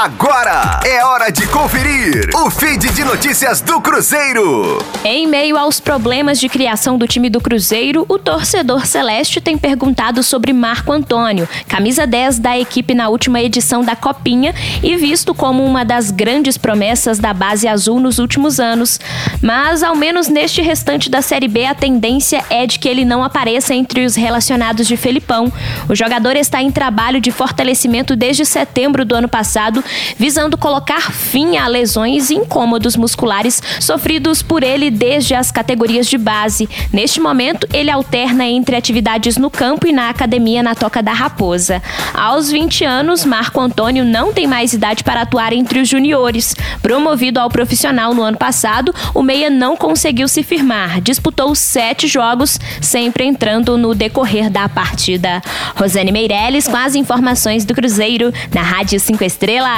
Agora é hora de conferir o feed de notícias do Cruzeiro. Em meio aos problemas de criação do time do Cruzeiro, o torcedor celeste tem perguntado sobre Marco Antônio, camisa 10 da equipe na última edição da Copinha e visto como uma das grandes promessas da base azul nos últimos anos. Mas, ao menos neste restante da Série B, a tendência é de que ele não apareça entre os relacionados de Felipão. O jogador está em trabalho de fortalecimento desde setembro do ano passado visando colocar fim a lesões e incômodos musculares sofridos por ele desde as categorias de base. Neste momento, ele alterna entre atividades no campo e na academia na Toca da Raposa. Aos 20 anos, Marco Antônio não tem mais idade para atuar entre os juniores. Promovido ao profissional no ano passado, o Meia não conseguiu se firmar. Disputou sete jogos, sempre entrando no decorrer da partida. Rosane Meirelles com as informações do Cruzeiro na Rádio 5 Estrelas.